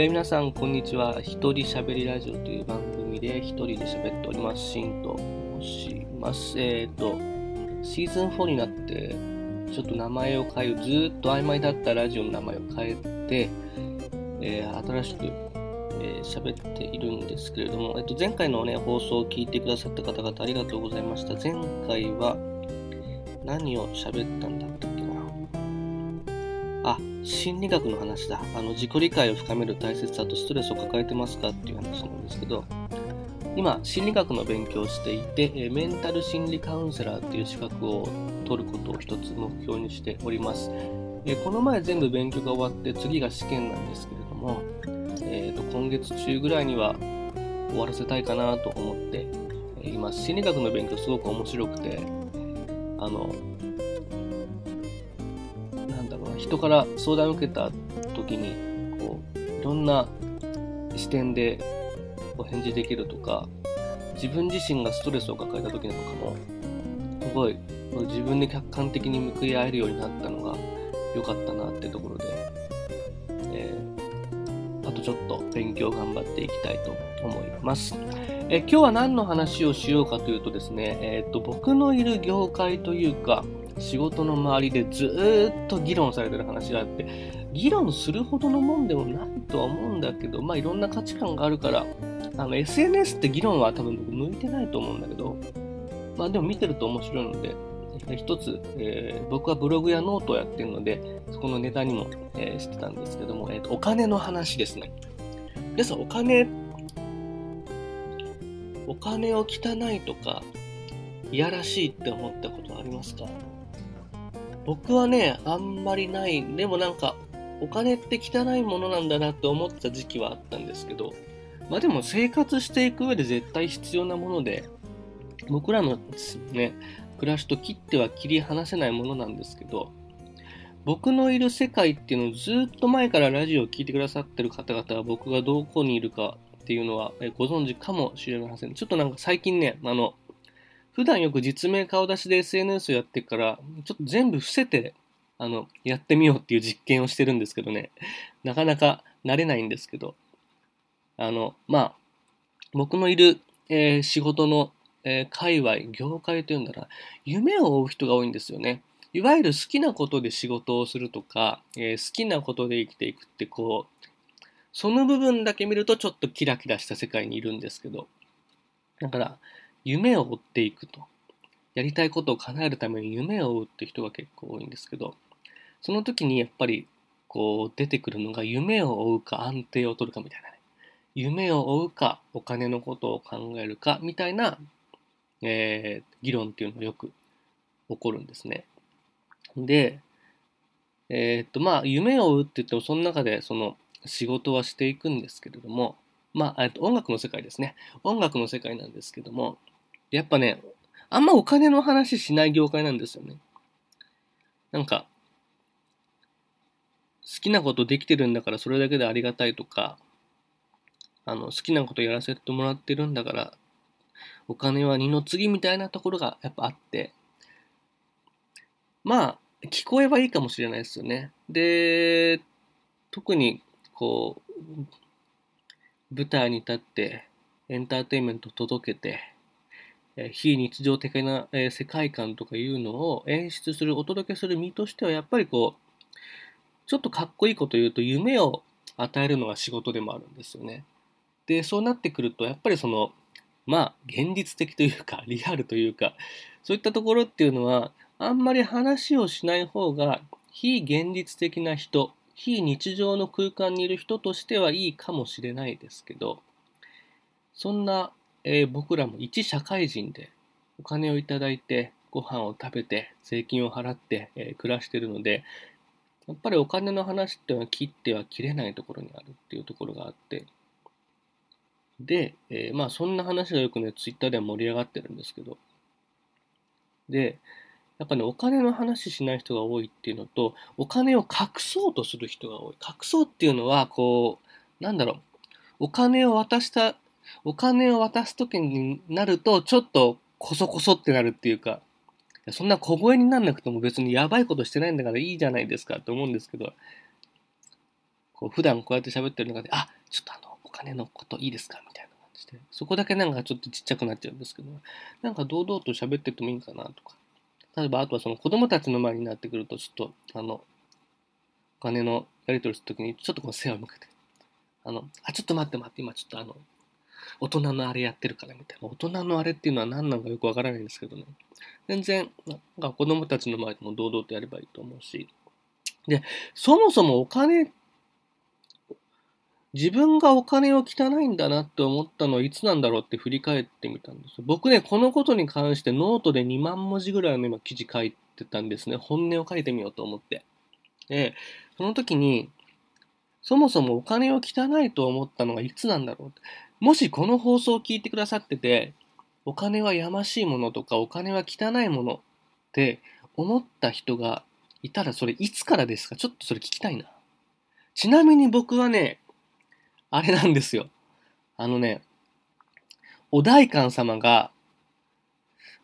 えー、皆さん、こんにちは。一人喋りラジオという番組で一人で喋っております。シンと申します。えっ、ー、と、シーズン4になって、ちょっと名前を変える、ずっと曖昧だったラジオの名前を変えて、えー、新しくえー、喋っているんですけれども、えっと、前回のね、放送を聞いてくださった方々ありがとうございました。前回は何を喋ったんだったっけ？心理学の話だ。あの、自己理解を深める大切さとストレスを抱えてますかっていう話なんですけど、今、心理学の勉強をしていて、メンタル心理カウンセラーっていう資格を取ることを一つ目標にしております。この前全部勉強が終わって次が試験なんですけれども、えーと、今月中ぐらいには終わらせたいかなと思っています。心理学の勉強すごく面白くて、あの、人から相談を受けた時に、こう、いろんな視点でお返事できるとか、自分自身がストレスを抱えた時なんかも、すごい自分で客観的に向き合えるようになったのが良かったなってところで、えー、あとちょっと勉強頑張っていきたいと思います。え今日は何の話をしようかというとですね、えーと、僕のいる業界というか、仕事の周りでずっと議論されてる話があって、議論するほどのもんでもないとは思うんだけど、まあいろんな価値観があるから、あの SNS って議論は多分僕向いてないと思うんだけど、まあでも見てると面白いので、一つ、えー、僕はブログやノートをやってるので、そこのネタにも、えー、してたんですけども、えーと、お金の話ですね。皆さん、お金、お金を汚いとか、いやらしいって思ったことありますか？僕はね、あんまりない。でもなんか、お金って汚いものなんだなって思った時期はあったんですけど、まあでも生活していく上で絶対必要なもので、僕らのね、暮らしと切っては切り離せないものなんですけど、僕のいる世界っていうのをずっと前からラジオを聴いてくださってる方々は僕がどこにいるかっていうのはご存知かもしれません。ちょっとなんか最近ね、あの、普段よく実名顔出しで SNS をやってから、ちょっと全部伏せて、あの、やってみようっていう実験をしてるんですけどね、なかなか慣れないんですけど、あの、まあ、僕のいる、えー、仕事のえー、界隈、業界というんだら、夢を追う人が多いんですよね。いわゆる好きなことで仕事をするとか、えー、好きなことで生きていくってこう、その部分だけ見るとちょっとキラキラした世界にいるんですけど、だから、夢を追っていくと。やりたいことを叶えるために夢を追うって人が結構多いんですけど、その時にやっぱりこう出てくるのが夢を追うか安定を取るかみたいなね。夢を追うかお金のことを考えるかみたいなえー、議論っていうのがよく起こるんですね。で、えー、っと、まあ、夢を追うって言っても、その中でその仕事はしていくんですけれども、まあ、音楽の世界ですね。音楽の世界なんですけども、やっぱね、あんまお金の話しない業界なんですよね。なんか、好きなことできてるんだからそれだけでありがたいとか、あの、好きなことやらせてもらってるんだからお金は二の次みたいなところがやっぱあって、まあ、聞こえはいいかもしれないですよね。で、特に、こう、舞台に立ってエンターテインメント届けて、非日常的な世界観とかいうのを演出する、お届けする身としては、やっぱりこう、ちょっとかっこいいこと言うと、夢を与えるのが仕事でもあるんですよね。で、そうなってくると、やっぱりその、まあ、現実的というか、リアルというか、そういったところっていうのは、あんまり話をしない方が、非現実的な人、非日常の空間にいる人としてはいいかもしれないですけど、そんな、えー、僕らも一社会人でお金をいただいて、ご飯を食べて、税金を払って、えー、暮らしてるので、やっぱりお金の話っていうのは切っては切れないところにあるっていうところがあって、で、えー、まあそんな話がよくね、ツイッターでは盛り上がってるんですけど、で、やっぱね、お金の話しない人が多いっていうのと、お金を隠そうとする人が多い。隠そうっていうのは、こう、なんだろう、お金を渡した、お金を渡す時になると、ちょっとこそこそってなるっていうか、そんな小声になんなくても別にやばいことしてないんだからいいじゃないですかって思うんですけど、こう普段こうやって喋ってる中で、あ、ちょっとあの、お金のこといいですかみたいな感じで。そこだけなんかちょっとちっちゃくなっちゃうんですけど、なんか堂々と喋っててもいいかなとか。例えば、あとはその子供たちの前になってくると、ちょっと、あの、お金のやり取りするときに、ちょっとこう背を向けて、あの、あ、ちょっと待って待って、今ちょっとあの、大人のあれやってるからみたいな。大人のあれっていうのは何なのかよくわからないんですけどね。全然、なんか子供たちの前でも堂々とやればいいと思うし。で、そもそもお金、自分がお金を汚いんだなって思ったのはいつなんだろうって振り返ってみたんです。僕ね、このことに関してノートで2万文字ぐらいの今記事書いてたんですね。本音を書いてみようと思って。で、その時に、そもそもお金を汚いと思ったのがいつなんだろうもしこの放送を聞いてくださってて、お金はやましいものとかお金は汚いものって思った人がいたらそれいつからですか？ちょっとそれ聞きたいな。ちなみに僕はね、あれなんですよ。あのね、お代官様が、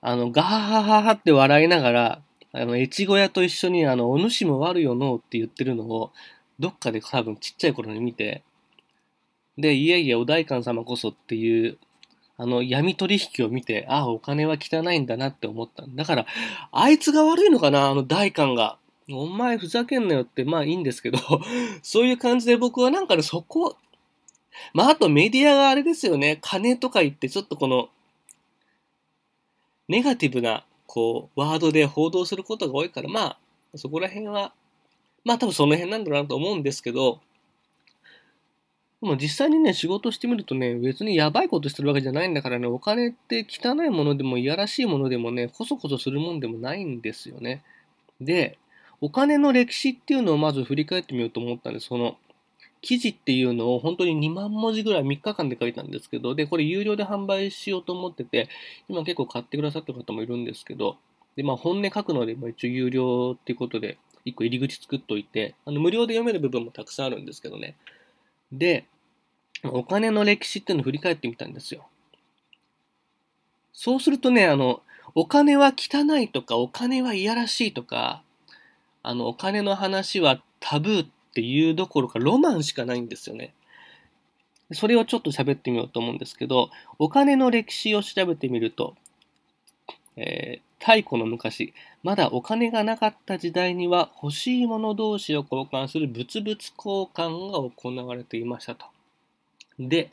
あの、ガハハハハって笑いながら、あの、越後屋と一緒に、あの、お主も悪よのうって言ってるのを、どっかで多分ちっちゃい頃に見て、で、いえいえ、お代官様こそっていう、あの、闇取引を見て、ああ、お金は汚いんだなって思っただから、あいつが悪いのかな、あの代官が。お前ふざけんなよって、まあいいんですけど、そういう感じで僕はなんかね、そこ、まああとメディアがあれですよね、金とか言ってちょっとこの、ネガティブな、こう、ワードで報道することが多いから、まあ、そこら辺は、まあ多分その辺なんだろうなと思うんですけど、でも実際にね、仕事してみるとね、別にやばいことしてるわけじゃないんだからね、お金って汚いものでもいやらしいものでもね、こそこそするもんでもないんですよね。で、お金の歴史っていうのをまず振り返ってみようと思ったんです。その、記事っていうのを本当に2万文字ぐらい3日間で書いたんですけど、で、これ有料で販売しようと思ってて、今結構買ってくださった方もいるんですけど、で、まあ本音書くので、まあ、一応有料っていうことで、1個入り口作っといて、あの無料で読める部分もたくさんあるんですけどね。で、お金の歴史っていうのを振り返ってみたんですよ。そうするとね、あの、お金は汚いとか、お金はいやらしいとか、あの、お金の話はタブーっていうどころかロマンしかないんですよね。それをちょっと喋ってみようと思うんですけど、お金の歴史を調べてみると、えー、太古の昔、まだお金がなかった時代には欲しいもの同士を交換する物々交換が行われていましたと。で、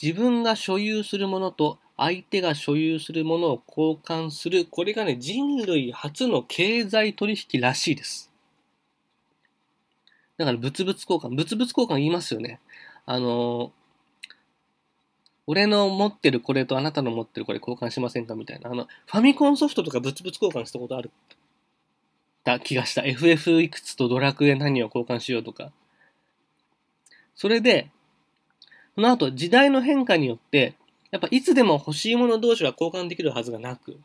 自分が所有するものと相手が所有するものを交換する、これがね、人類初の経済取引らしいです。だから物々交換、物々交換言いますよね。あの俺の持ってるこれとあなたの持ってるこれ交換しませんかみたいな。あの、ファミコンソフトとか物々交換したことあるた気がした。FF いくつとドラクエ何を交換しようとか。それで、その後、時代の変化によって、やっぱいつでも欲しいもの同士が交換できるはずがなく、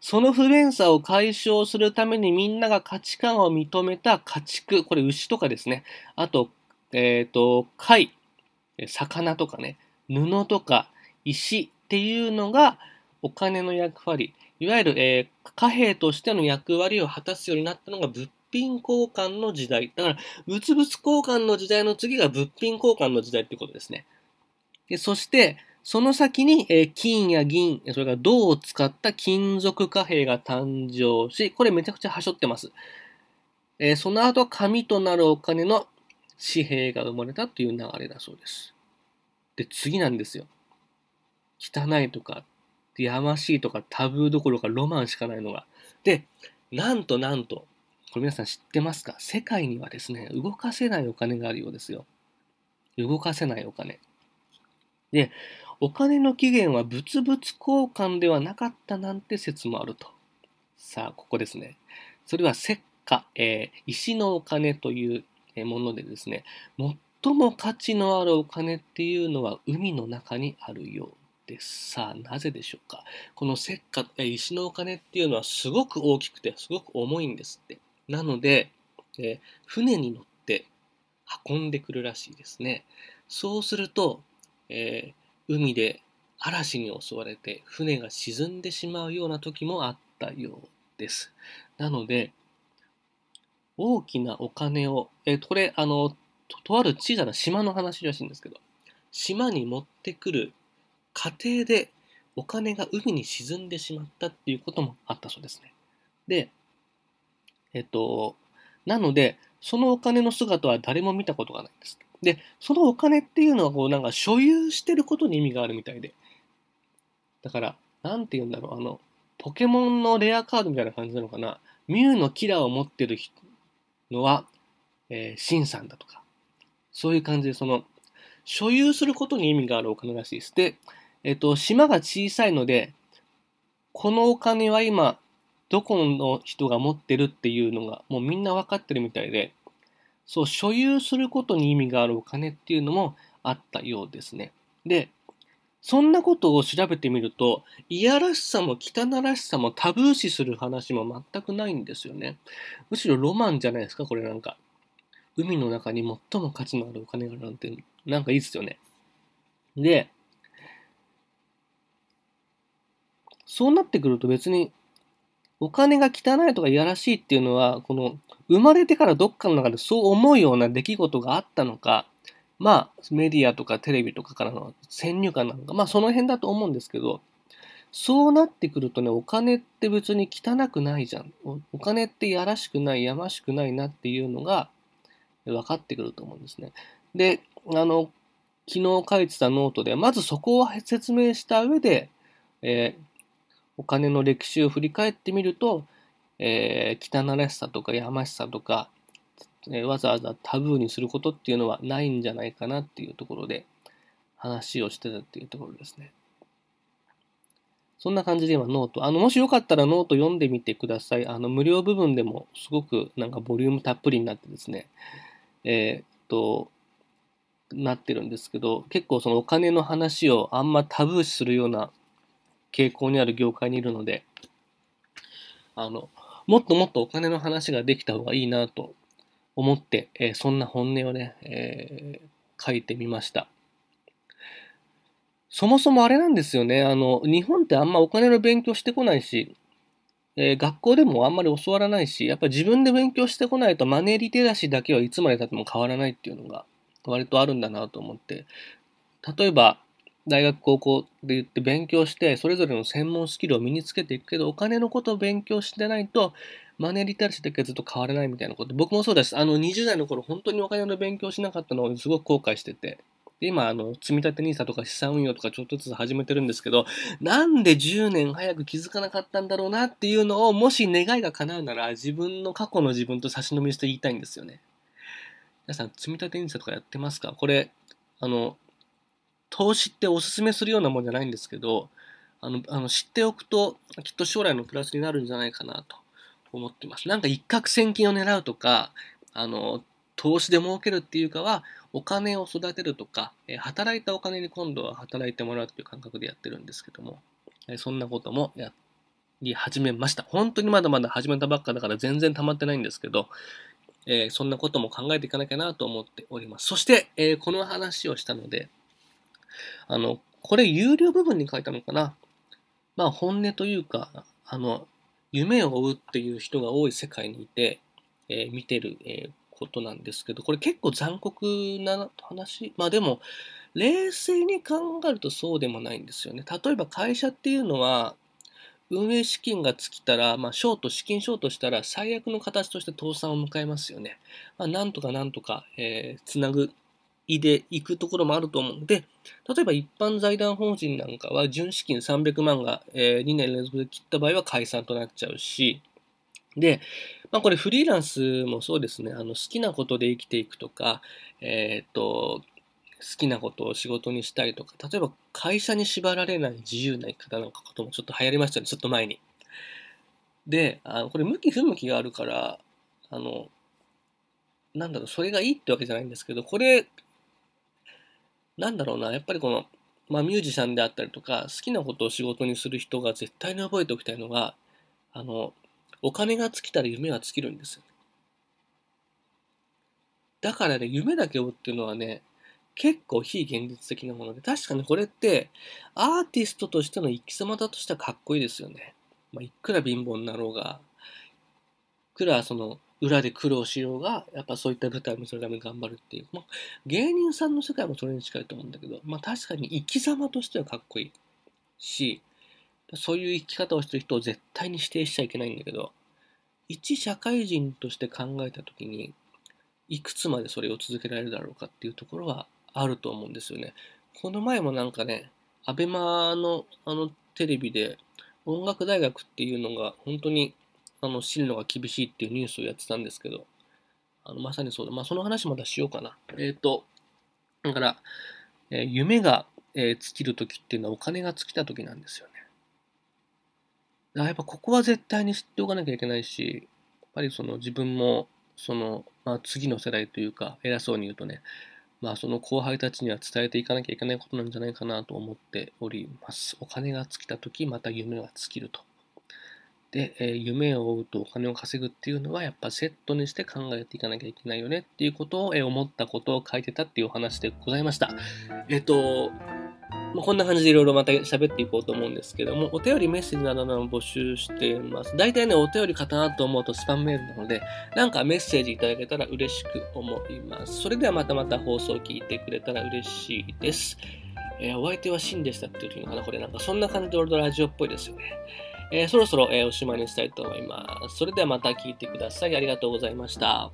その不便さを解消するためにみんなが価値観を認めた家畜、これ牛とかですね。あと、えっ、ー、と、貝、魚とかね、布とか石っていうのがお金の役割、いわゆる、えー、貨幣としての役割を果たすようになったのが物品交換の時代。だから、物々交換の時代の次が物品交換の時代ってことですね。でそして、その先に、え、金や銀、それから銅を使った金属貨幣が誕生し、これめちゃくちゃはしょってます。え、その後、紙となるお金の紙幣が生まれたという流れだそうです。で、次なんですよ。汚いとか、やましいとか、タブーどころかロマンしかないのが。で、なんとなんと、これ皆さん知ってますか？世界にはですね、動かせないお金があるようですよ。動かせないお金。で、お金の起源は物々交換ではなかったなんて説もあると。さあ、ここですね。それは石化、えー、石のお金というものでですね、最も価値のあるお金っていうのは海の中にあるようです。さあ、なぜでしょうか？この石化、石のお金っていうのはすごく大きくて、すごく重いんですって。なので、えー、船に乗って運んでくるらしいですね。そうすると、えー、海で嵐に襲われて船が沈んでしまうような時もあったようです。なので、大きなお金を、えー、これ、あの、とある小さな島の話らしいんですけど、島に持ってくる過程でお金が海に沈んでしまったっていうこともあったそうですね。で、えっと、なので、そのお金の姿は誰も見たことがないんです。で、そのお金っていうのはこうなんか所有してることに意味があるみたいで。だから、なんて言うんだろう、あの、ポケモンのレアカードみたいな感じなのかな。ミュウのキラーを持ってるのは、えー、シンさんだとか。そういう感じで、その、所有することに意味があるお金らしいです。で、えっ、と、島が小さいので、このお金は今、どこの人が持ってるっていうのが、もうみんな分かってるみたいで、そう、所有することに意味があるお金っていうのもあったようですね。で、そんなことを調べてみると、いやらしさも汚らしさもタブー視する話も全くないんですよね。むしろロマンじゃないですか、これなんか。海の中に最も価値のあるお金があるなんて、なんかいいですよね。で、そうなってくると別に、お金が汚いとかいやらしいっていうのは、この、生まれてからどっかの中でそう思うような出来事があったのか、まあ、メディアとかテレビとかからの先入観なのか、まあその辺だと思うんですけど、そうなってくるとね、お金って別に汚くないじゃん。お金ってやらしくない、やましくないなっていうのが分かってくると思うんですね。で、あの、昨日書いてたノートで、まずそこを説明した上で、えー、お金の歴史を振り返ってみると、えー、汚らしさとかやましさとか、えー、わざわざタブーにすることっていうのはないんじゃないかなっていうところで話をしてたっていうところですね。そんな感じで今 note。あの、もしよかったらノート読んでみてください。あの、無料部分でもすごくなんかボリュームたっぷりになってですね。えー、っと、なってるんですけど、結構そのお金の話をあんまタブー視するような傾向にある業界にいるので、あの、もっともっとお金の話ができた方がいいなと思って、えー、そんな本音をね、えー、書いてみました。そもそもあれなんですよね。あの、日本ってあんまお金の勉強してこないし、えー、学校でもあんまり教わらないし、やっぱ自分で勉強してこないとマネーリテラシーだけはいつまでたっても変わらないっていうのが割とあるんだなと思って、例えば、大学、高校で言って勉強して、それぞれの専門スキルを身につけていくけど、お金のことを勉強してないと、マネーリテラシーだけずっと変わらないみたいなこと。僕もそうです。あの、20代の頃、本当にお金の勉強しなかったのをすごく後悔してて。今、あの、積立 NISA とか資産運用とかちょっとずつ始めてるんですけど、なんで10年早く気づかなかったんだろうなっていうのを、もし願いが叶うなら、自分の過去の自分と差し飲みして言いたいんですよね。皆さん、積立 NISA とかやってますか？これ、あの、投資っておすすめするようなもんじゃないんですけど、あの、あの知っておくと、きっと将来のプラスになるんじゃないかなと思ってます。なんか一攫千金を狙うとか、あの、投資で儲けるっていうかは、お金を育てるとか、え働いたお金に今度は働いてもらうっていう感覚でやってるんですけども、えそんなこともやり始めました。本当にまだまだ始めたばっかだから全然溜まってないんですけど、えー、そんなことも考えていかなきゃなと思っております。そして、えー、この話をしたので、あの、これ有料部分に書いたのかな？まあ本音というか、あの、夢を追うっていう人が多い世界にいて、えー、見てる、えー、ことなんですけど、これ結構残酷な話？まあでも、冷静に考えるとそうでもないんですよね。例えば会社っていうのは、運営資金が尽きたら、まあ、ショート、資金ショートしたら、最悪の形として倒産を迎えますよね。まあ、なんとかなんとか、えー、つなぐいでいくところもあると思う。ので、例えば一般財団法人なんかは、純資金300万が、え2年連続で切った場合は解散となっちゃうし、で、まあこれフリーランスもそうですね、あの好きなことで生きていくとか、えっ、と、好きなことを仕事にしたりとか、例えば会社に縛られない自由な生き方なんかこともちょっと流行りましたね、ちょっと前に。で、あのこれ向き不向きがあるから、あの、なんだろう、それがいいってわけじゃないんですけど、これ、なんだろうな、やっぱりこの、まあミュージシャンであったりとか、好きなことを仕事にする人が絶対に覚えておきたいのが、あの、お金が尽きたら夢は尽きるんですよ。だからね、夢だけ追うっていうのはね、結構非現実的なもので、確かにこれって、アーティストとしての生き様だとしてはかっこいいですよね。まあ、いくら貧乏になろうが、いくらその、裏で苦労しようが、やっぱそういった舞台を見せるために頑張るっていう。まあ、芸人さんの世界もそれに近いと思うんだけど、まあ確かに生き様としてはかっこいいし、そういう生き方をしてる人を絶対に否定しちゃいけないんだけど、一社会人として考えたときに、いくつまでそれを続けられるだろうかっていうところはあると思うんですよね。この前もなんかね、アベマのあのテレビで音楽大学っていうのが本当にあの、死ぬのが厳しいっていうニュースをやってたんですけど、あの、まさにそうだ。まあ、その話またしようかな。えっ、ー、と、だから、えー、夢が、えー、尽きるときっていうのはお金が尽きたときなんですよね。だからやっぱここは絶対に知っておかなきゃいけないし、やっぱりその自分も、その、まあ、次の世代というか、偉そうに言うとね、まあ、その後輩たちには伝えていかなきゃいけないことなんじゃないかなと思っております。お金が尽きたとき、また夢が尽きると。で、えー、夢を追うとお金を稼ぐっていうのはやっぱセットにして考えていかなきゃいけないよねっていうことを、えー、思ったことを書いてたっていうお話でございました。えっ、ー、と、まあ、こんな感じでいろいろまた喋っていこうと思うんですけども、お便りメッセージなども募集しています。大体ね、お便りかなと思うとスパムメールなので、なんかメッセージいただけたら嬉しく思います。それではまたまた放送を聞いてくれたら嬉しいです。えー、お相手はシンでしたっていうのかなこれなんかそんな感じで俺とラジオっぽいですよね。えー、そろそろ、えー、おしまいにしたいと思います。それではまた聞いてください。ありがとうございました。